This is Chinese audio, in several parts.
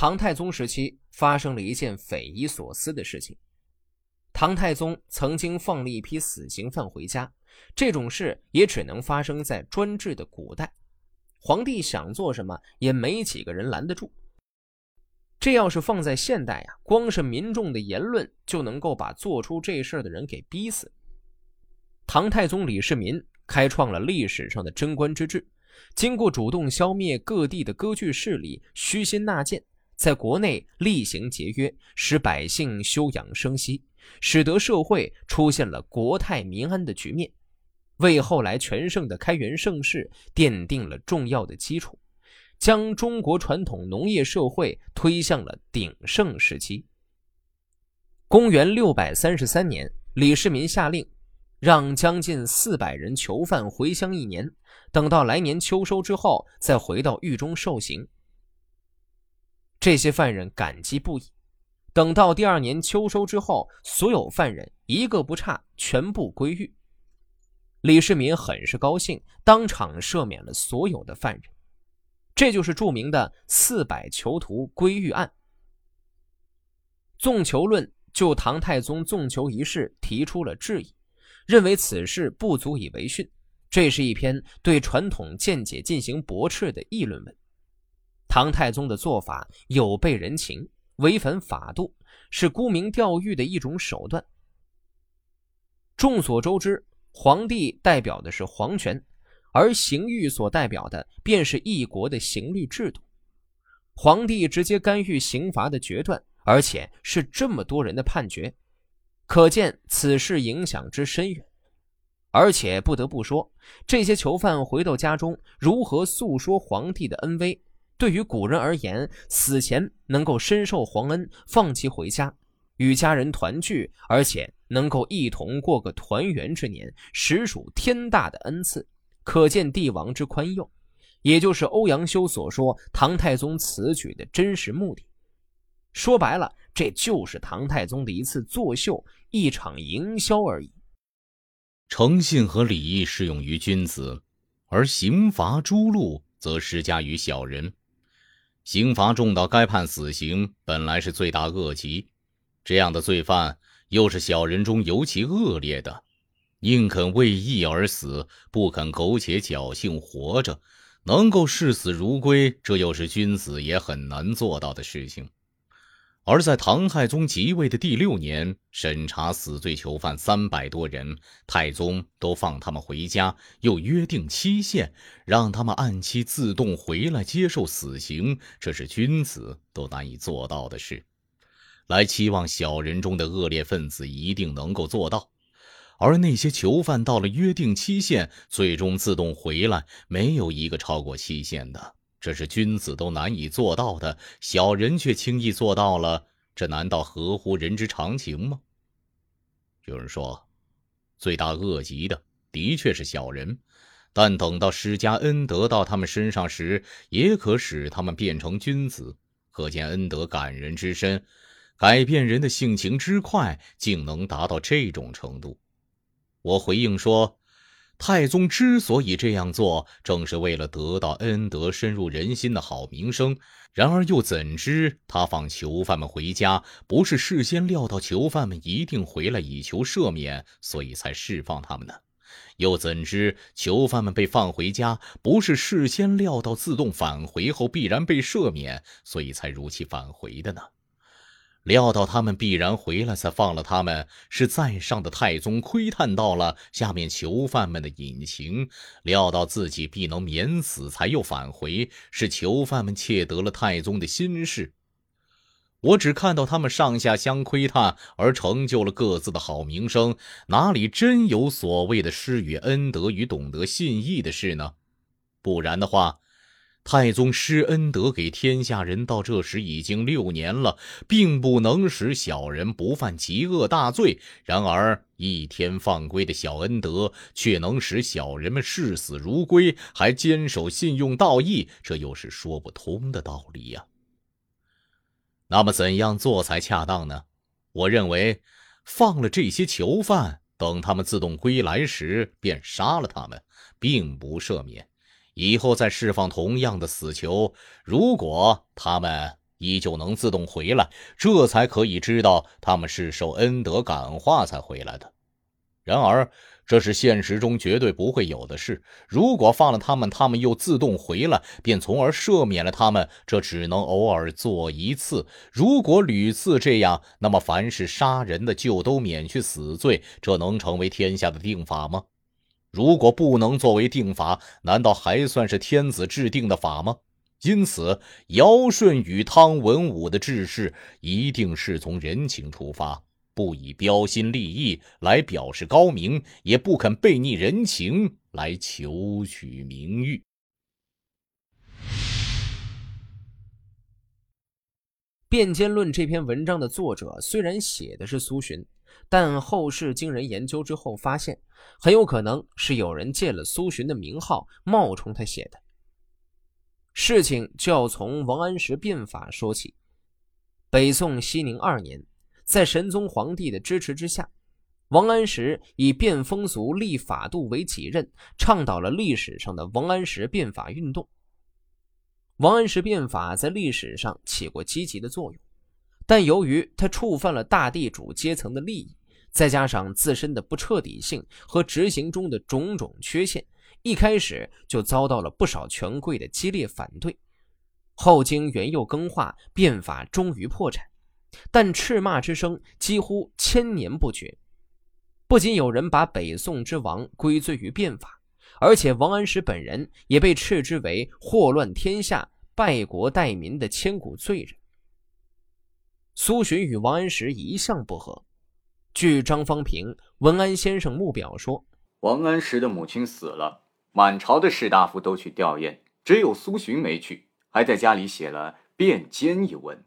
唐太宗时期发生了一件匪夷所思的事情。唐太宗曾经放了一批死刑犯回家，这种事也只能发生在专制的古代，皇帝想做什么也没几个人拦得住。这要是放在现代呀，光是民众的言论就能够把做出这事的人给逼死。唐太宗李世民开创了历史上的贞观之治，经过主动消灭各地的割据势力，虚心纳谏，在国内厉行节约，使百姓休养生息，使得社会出现了国泰民安的局面，为后来全盛的开元盛世奠定了重要的基础，将中国传统农业社会推向了鼎盛时期。公元六百三十三年，李世民下令。让将近四百人囚犯回乡一年，等到来年秋收之后，再回到狱中受刑。这些犯人感激不已。等到第二年秋收之后，所有犯人一个不差，全部归狱。李世民很是高兴，当场赦免了所有的犯人。这就是著名的“四百囚徒归狱案”。纵囚论就唐太宗纵囚一事提出了质疑。认为此事不足以为训，这是一篇对传统见解进行驳斥的议论文。唐太宗的做法有悖人情，违反法度，是沽名钓誉的一种手段。众所周知，皇帝代表的是皇权，而刑狱所代表的便是一国的刑律制度。皇帝直接干预刑罚的决断，而且是这么多人的判决。可见此事影响之深远，而且不得不说，这些囚犯回到家中如何诉说皇帝的恩威？对于古人而言，死前能够深受皇恩，放其回家，与家人团聚，而且能够一同过个团圆之年，实属天大的恩赐，可见帝王之宽宥，也就是欧阳修所说唐太宗此举的真实目的。说白了，这就是唐太宗的一次作秀，一场营销而已。诚信和礼义适用于君子，而刑罚诛戮则施加于小人。刑罚重到该判死刑，本来是罪大恶极。这样的罪犯又是小人中尤其恶劣的，宁肯为义而死，不肯苟且侥幸活着。能够视死如归，这又是君子也很难做到的事情。而在唐太宗即位的第六年，审查死罪囚犯三百多人，太宗都放他们回家，又约定期限，让他们按期自动回来接受死刑，这是君子都难以做到的事。来期望小人中的恶劣分子一定能够做到，而那些囚犯到了约定期限，最终自动回来，没有一个超过期限的。这是君子都难以做到的，小人却轻易做到了，这难道合乎人之常情吗？有人说，罪大恶极的的确是小人，但等到施加恩德到他们身上时，也可使他们变成君子。可见恩德感人之深，改变人的性情之快，竟能达到这种程度。我回应说。太宗之所以这样做，正是为了得到恩德深入人心的好名声。然而，又怎知他放囚犯们回家，不是事先料到囚犯们一定回来以求赦免，所以才释放他们呢？又怎知囚犯们被放回家，不是事先料到自动返回后必然被赦免，所以才如期返回的呢？料到他们必然回来，才放了他们。是在上的太宗窥探到了下面囚犯们的隐情，料到自己必能免死，才又返回。是囚犯们窃得了太宗的心事。我只看到他们上下相窥探，而成就了各自的好名声，哪里真有所谓的施与恩德与懂得信义的事呢？不然的话。太宗施恩德给天下人，到这时已经六年了，并不能使小人不犯极恶大罪。然而一天放归的小恩德，却能使小人们视死如归，还坚守信用道义，这又是说不通的道理呀。那么怎样做才恰当呢？我认为，放了这些囚犯，等他们自动归来时，便杀了他们，并不赦免。以后再释放同样的死囚，如果他们依旧能自动回来，这才可以知道他们是受恩德感化才回来的。然而，这是现实中绝对不会有的事。如果放了他们，他们又自动回来，便从而赦免了他们。这只能偶尔做一次。如果屡次这样，那么凡是杀人的就都免去死罪。这能成为天下的定法吗？如果不能作为定法，难道还算是天子制定的法吗？因此，尧舜禹汤文武的治世一定是从人情出发，不以标新立异来表示高明，也不肯背逆人情来求取名誉。《辩奸论》这篇文章的作者虽然写的是苏洵，但后世经人研究之后发现，很有可能是有人借了苏洵的名号冒充他写的。事情就要从王安石变法说起。北宋熙宁二年，在神宗皇帝的支持之下，王安石以变风俗、立法度为己任，倡导了历史上的王安石变法运动。王安石变法在历史上起过积极的作用，但由于他触犯了大地主阶层的利益，再加上自身的不彻底性和执行中的种种缺陷。一开始就遭到了不少权贵的激烈反对，后经元佑更化，变法终于破产，但斥骂之声几乎千年不绝。不仅有人把北宋之亡归罪于变法，而且王安石本人也被斥之为祸乱天下、败国怠民的千古罪人。苏洵与王安石一向不和，据张方平《文安先生墓表》说，王安石的母亲死了。满朝的士大夫都去吊唁，只有苏洵没去，还在家里写了《辩奸》一文。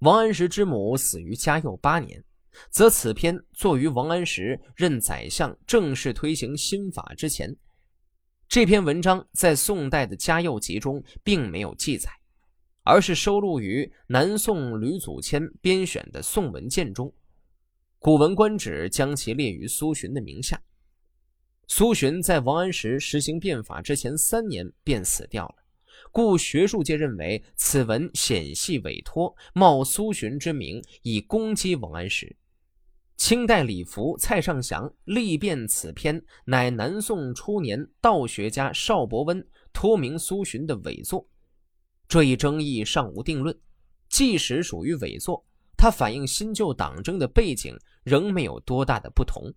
王安石之母死于嘉佑八年，则此篇作于王安石任宰相、正式推行新法之前。这篇文章在宋代的嘉佑集中并没有记载，而是收录于南宋吕祖谦编选的《宋文鉴》中。《古文观止》将其列于苏洵的名下。苏洵在王安石实行变法之前三年便死掉了，故学术界认为此文显系委托，冒苏洵之名以攻击王安石。清代礼服蔡尚祥力辩此篇乃南宋初年道学家邵伯温托名苏洵的伪作，这一争议尚无定论。即使属于伪作，它反映新旧党争的背景仍没有多大的不同。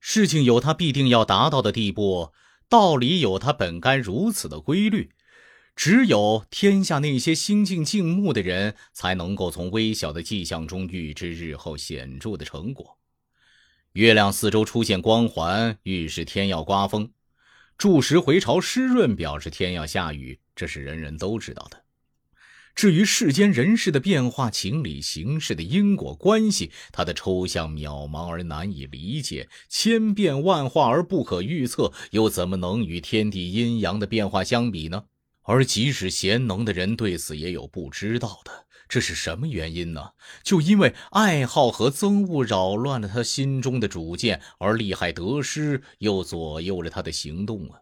事情有它必定要达到的地步，道理有它本该如此的规律。只有天下那些心静静穆的人，才能够从微小的迹象中预知日后显著的成果。月亮四周出现光环，预示天要刮风；柱石回潮湿润，表示天要下雨，这是人人都知道的。至于世间人事的变化、情理形势的因果关系，它的抽象渺茫而难以理解，千变万化而不可预测，又怎么能与天地阴阳的变化相比呢？而即使贤能的人对此也有不知道的，这是什么原因呢？就因为爱好和憎恶扰乱了他心中的主见，而利害得失又左右了他的行动啊。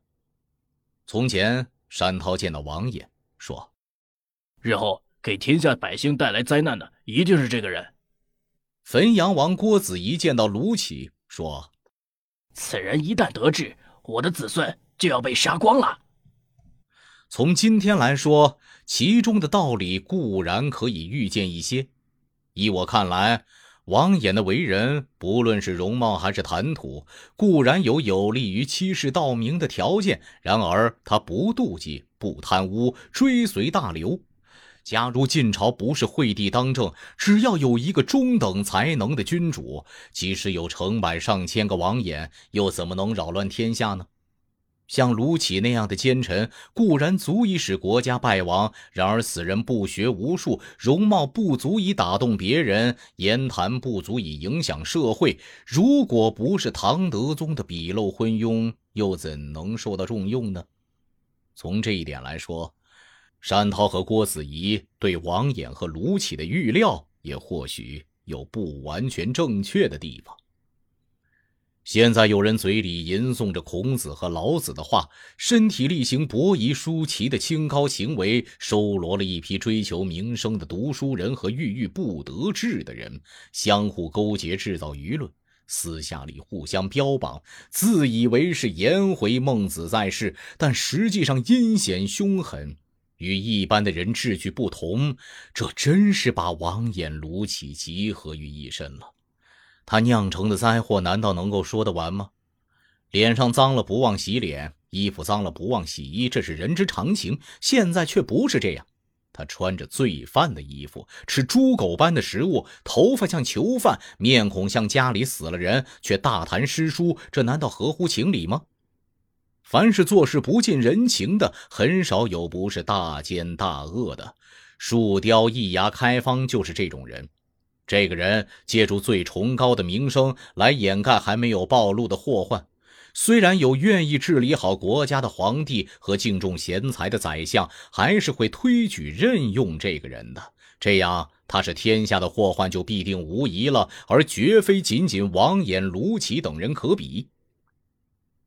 从前，山涛见到王爷，说。日后给天下百姓带来灾难的一定是这个人。汾阳王郭子仪见到卢杞，说：“此人一旦得志，我的子孙就要被杀光了。”从今天来说，其中的道理固然可以预见一些。依我看来，王衍的为人，不论是容貌还是谈吐，固然有有利于欺世盗名的条件。然而，他不妒忌，不贪污，追随大流。假如晋朝不是惠帝当政，只要有一个中等才能的君主，即使有成百上千个王衍，又怎么能扰乱天下呢？像卢杞那样的奸臣，固然足以使国家败亡；然而此人不学无术，容貌不足以打动别人，言谈不足以影响社会。如果不是唐德宗的笔漏昏庸，又怎能受到重用呢？从这一点来说。山涛和郭子仪对王衍和卢杞的预料，也或许有不完全正确的地方。现在有人嘴里吟诵着孔子和老子的话，身体力行、伯夷叔齐的清高行为，收罗了一批追求名声的读书人和郁郁不得志的人，相互勾结，制造舆论，私下里互相标榜，自以为是颜回、孟子在世，但实际上阴险凶狠，与一般的人志趣不同。这真是把王衍、卢杞集合于一身了。他酿成的灾祸难道能够说得完吗？脸上脏了不忘洗脸，衣服脏了不忘洗衣，这是人之常情。现在却不是这样，他穿着罪犯的衣服，吃猪狗般的食物，头发像囚犯，面孔像家里死了人，却大谈诗书，这难道合乎情理吗？凡是做事不近人情的，很少有不是大奸大恶的。树雕易牙开方就是这种人。这个人借助最崇高的名声来掩盖还没有暴露的祸患，虽然有愿意治理好国家的皇帝和敬重贤才的宰相，还是会推举任用这个人的。这样，他是天下的祸患就必定无疑了，而绝非仅仅王衍、卢杞等人可比。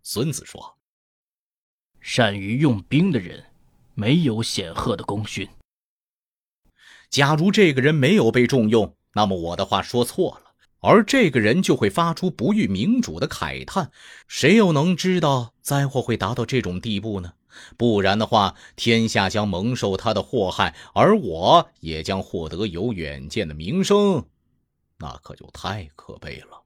孙子说：“善于用兵的人，没有显赫的功勋。假如这个人没有被重用。”那么我的话说错了，而这个人就会发出不遇明主的慨叹。谁又能知道灾祸会达到这种地步呢？不然的话，天下将蒙受他的祸害，而我也将获得有远见的名声，那可就太可悲了。